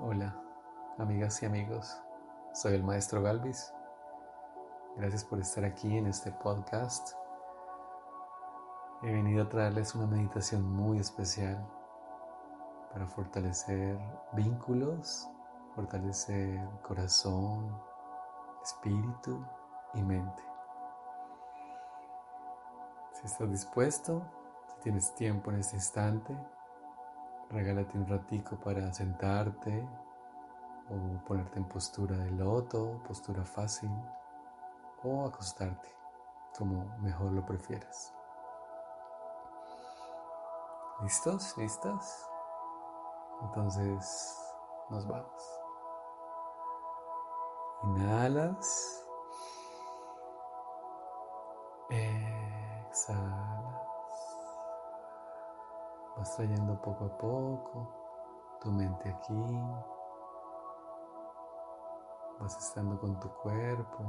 Hola, amigas y amigos. Soy el maestro Galvis. Gracias por estar aquí en este podcast. He venido a traerles una meditación muy especial para fortalecer vínculos, fortalecer corazón, espíritu y mente. Si estás dispuesto, si tienes tiempo en este instante, regálate un ratico para sentarte o ponerte en postura de loto, postura fácil o acostarte, como mejor lo prefieras. ¿Listos? ¿Listas? Entonces nos vamos. Inhalas. Exhalas. Vas trayendo poco a poco tu mente aquí. Vas estando con tu cuerpo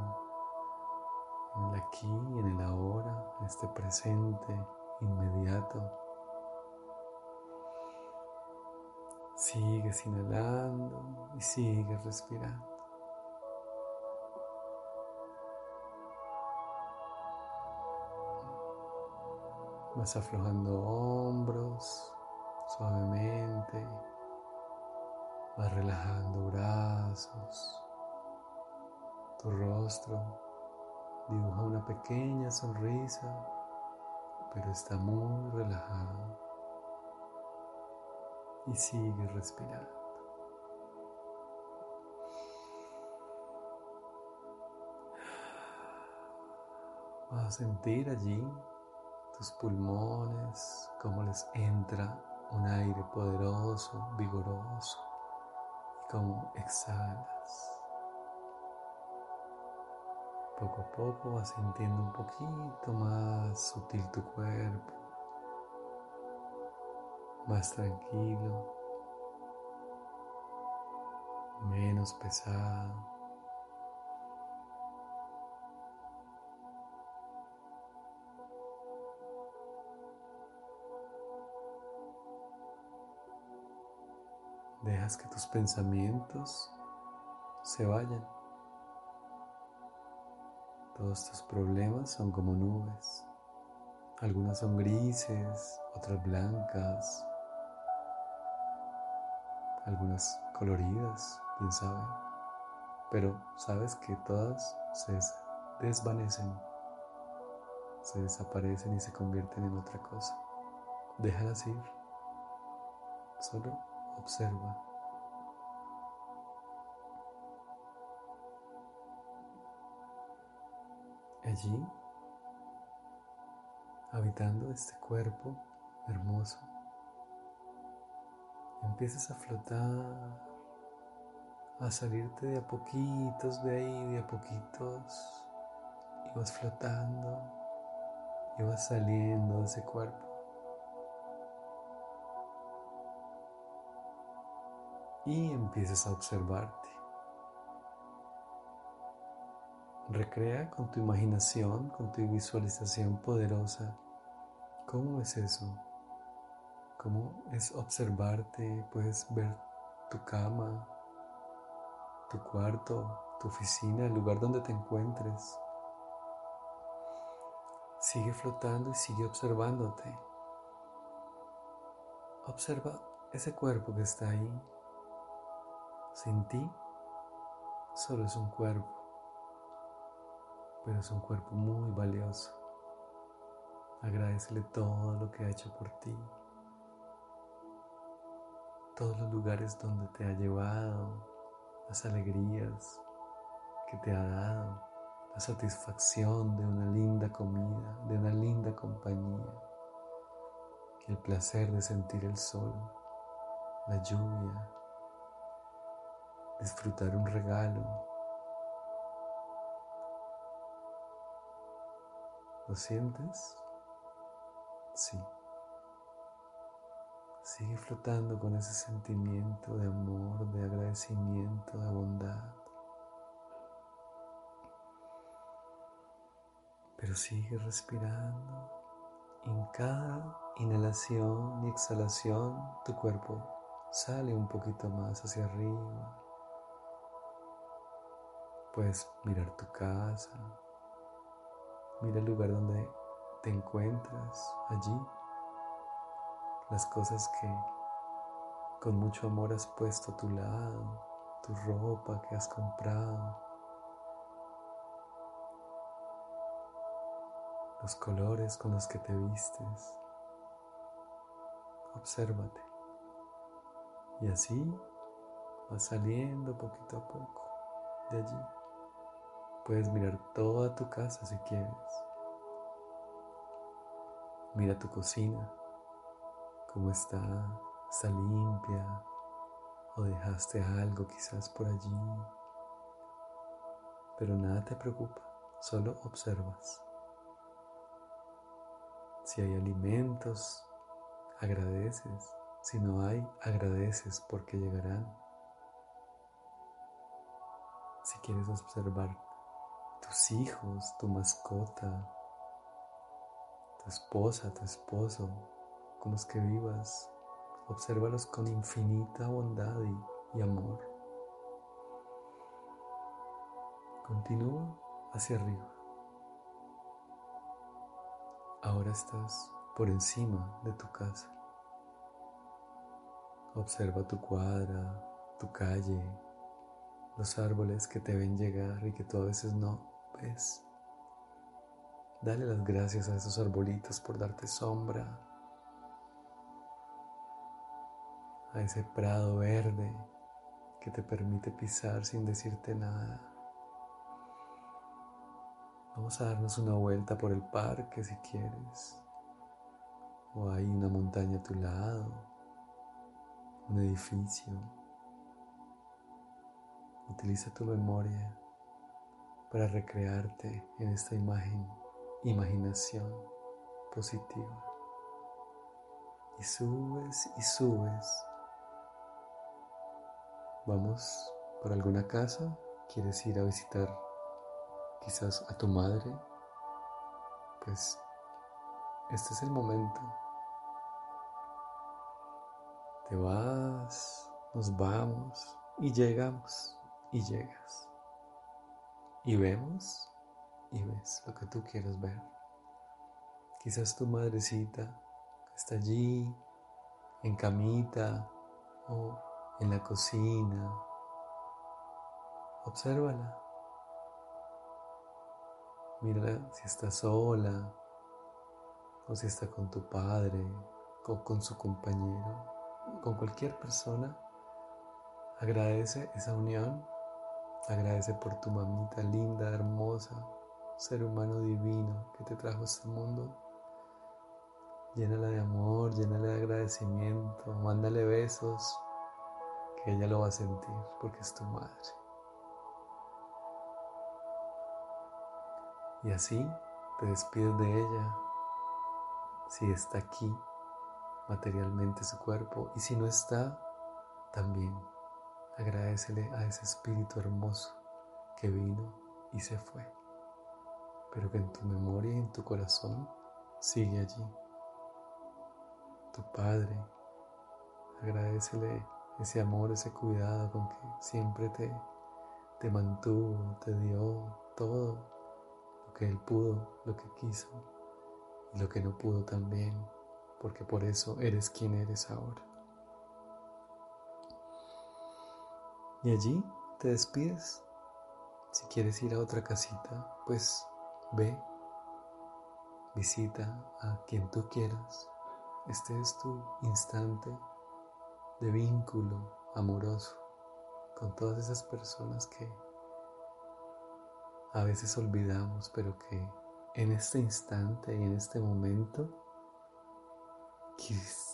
en el aquí, en el ahora, en este presente inmediato. Sigues inhalando y sigues respirando. Vas aflojando hombros suavemente. Vas relajando brazos. Tu rostro dibuja una pequeña sonrisa, pero está muy relajado y sigue respirando. Vas a sentir allí tus pulmones, cómo les entra un aire poderoso, vigoroso y cómo exhalas. Poco a poco vas sintiendo un poquito más sutil tu cuerpo más tranquilo, menos pesado. Dejas que tus pensamientos se vayan. Todos tus problemas son como nubes. Algunas son grises, otras blancas, algunas coloridas, quién sabe, pero sabes que todas se desvanecen, se desaparecen y se convierten en otra cosa. Déjalas ir, solo observa. Allí, habitando este cuerpo hermoso, empiezas a flotar, a salirte de a poquitos de ahí, de a poquitos, y vas flotando y vas saliendo de ese cuerpo. Y empiezas a observarte. Recrea con tu imaginación, con tu visualización poderosa, cómo es eso cómo es observarte, puedes ver tu cama, tu cuarto, tu oficina, el lugar donde te encuentres. Sigue flotando y sigue observándote. Observa ese cuerpo que está ahí. Sin ti, solo es un cuerpo, pero es un cuerpo muy valioso. Agradecele todo lo que ha hecho por ti todos los lugares donde te ha llevado, las alegrías que te ha dado, la satisfacción de una linda comida, de una linda compañía, el placer de sentir el sol, la lluvia, disfrutar un regalo. ¿Lo sientes? Sí. Sigue flotando con ese sentimiento de amor, de agradecimiento, de bondad. Pero sigue respirando. En cada inhalación y exhalación tu cuerpo sale un poquito más hacia arriba. Puedes mirar tu casa, mira el lugar donde te encuentras allí, las cosas que con mucho amor has puesto a tu lado, tu ropa que has comprado, los colores con los que te vistes. Obsérvate. Y así vas saliendo poquito a poco de allí. Puedes mirar toda tu casa si quieres. Mira tu cocina, cómo está, está limpia o dejaste algo quizás por allí. Pero nada te preocupa, solo observas. Si hay alimentos, agradeces. Si no hay, agradeces porque llegarán. Si quieres observar tus hijos, tu mascota, tu esposa, tu esposo, con los que vivas, obsérvalos con infinita bondad y, y amor. Continúa hacia arriba. Ahora estás por encima de tu casa. Observa tu cuadra, tu calle, los árboles que te ven llegar y que tú a veces no ves. Dale las gracias a esos arbolitos por darte sombra, a ese prado verde que te permite pisar sin decirte nada. Vamos a darnos una vuelta por el parque si quieres. O hay una montaña a tu lado, un edificio. Utiliza tu memoria para recrearte en esta imagen, imaginación positiva. Y subes y subes. Vamos por alguna casa, quieres ir a visitar quizás a tu madre, pues este es el momento. Te vas, nos vamos y llegamos y llegas. Y vemos y ves lo que tú quieres ver. Quizás tu madrecita está allí en camita o en la cocina. Obsérvala. Mira si está sola o si está con tu padre o con su compañero, con cualquier persona. Agradece esa unión. Agradece por tu mamita linda, hermosa, ser humano divino que te trajo a este mundo. Llénala de amor, llénala de agradecimiento, mándale besos, que ella lo va a sentir porque es tu madre. Y así te despides de ella si está aquí materialmente su cuerpo y si no está, también agradecele a ese espíritu hermoso que vino y se fue, pero que en tu memoria y en tu corazón sigue allí. Tu Padre, agradecele ese amor, ese cuidado con que siempre te, te mantuvo, te dio todo que Él pudo, lo que quiso y lo que no pudo también, porque por eso eres quien eres ahora. Y allí te despides. Si quieres ir a otra casita, pues ve, visita a quien tú quieras. Este es tu instante de vínculo amoroso con todas esas personas que a veces olvidamos, pero que en este instante y en este momento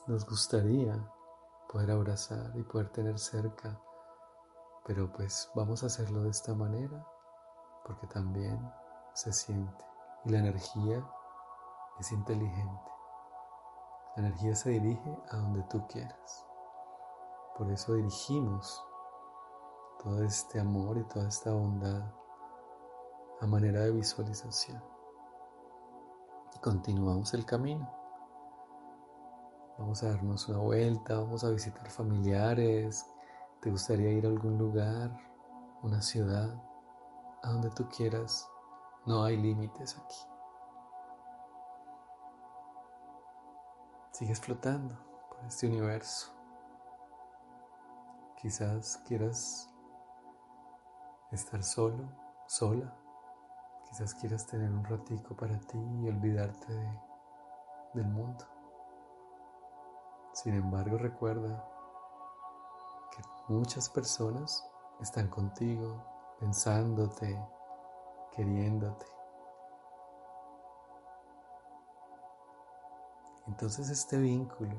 nos gustaría poder abrazar y poder tener cerca, pero pues vamos a hacerlo de esta manera porque también se siente y la energía es inteligente. La energía se dirige a donde tú quieras. Por eso dirigimos todo este amor y toda esta bondad a manera de visualización. Y continuamos el camino. Vamos a darnos una vuelta, vamos a visitar familiares. ¿Te gustaría ir a algún lugar, una ciudad, a donde tú quieras? No hay límites aquí. Sigues flotando por este universo. Quizás quieras estar solo, sola. Quizás quieras tener un ratico para ti y olvidarte del mundo. Sin embargo, recuerda muchas personas están contigo, pensándote, queriéndote. Entonces este vínculo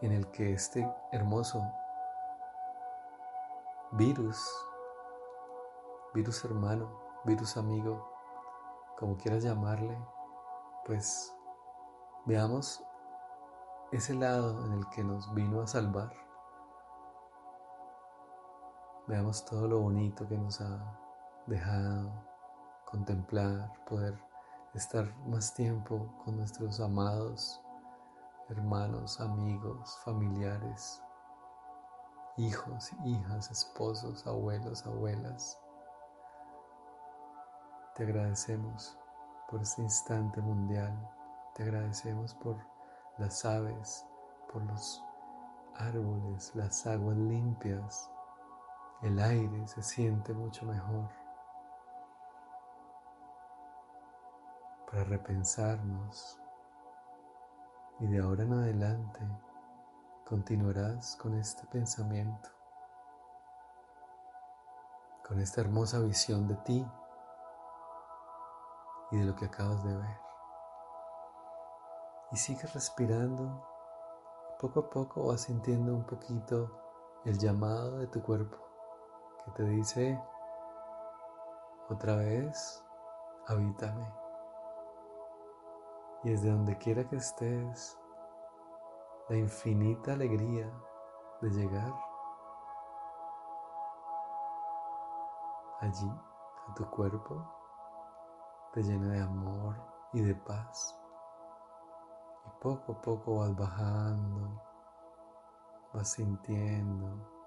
en el que este hermoso virus, virus hermano, virus amigo, como quieras llamarle, pues veamos ese lado en el que nos vino a salvar. Veamos todo lo bonito que nos ha dejado contemplar, poder estar más tiempo con nuestros amados hermanos, amigos, familiares, hijos, hijas, esposos, abuelos, abuelas. Te agradecemos por este instante mundial. Te agradecemos por las aves, por los árboles, las aguas limpias. El aire se siente mucho mejor. Para repensarnos. Y de ahora en adelante continuarás con este pensamiento, con esta hermosa visión de ti y de lo que acabas de ver y sigues respirando. Poco a poco vas sintiendo un poquito el llamado de tu cuerpo te dice otra vez, habítame. Y desde donde quiera que estés, la infinita alegría de llegar allí a tu cuerpo te llena de amor y de paz poco a poco vas bajando, vas sintiendo,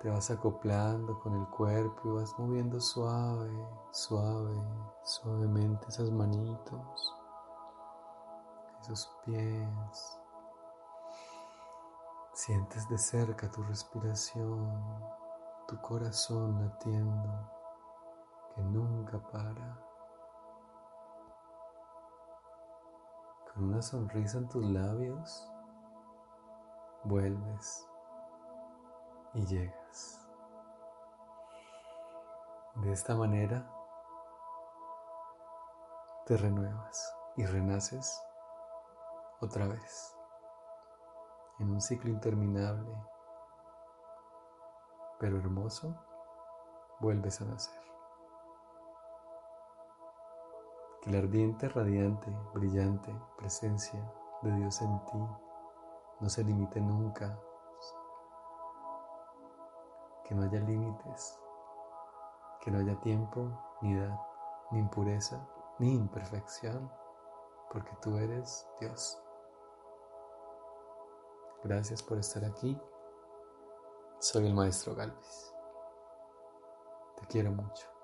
te vas acoplando con el cuerpo y vas moviendo suave, suave, suavemente esas manitos, esos pies. Sientes de cerca tu respiración, tu corazón latiendo, que nunca para. con una sonrisa en tus labios, vuelves y llegas. De esta manera te renuevas y renaces otra vez en un ciclo interminable, pero hermoso, vuelves a nacer. que la ardiente, radiante, brillante presencia de Dios en ti no se limite nunca, que no haya límites, que no haya tiempo, ni edad, ni impureza, ni imperfección, porque tú eres Dios. Gracias por estar aquí. Soy el maestro Galvis. Te quiero mucho.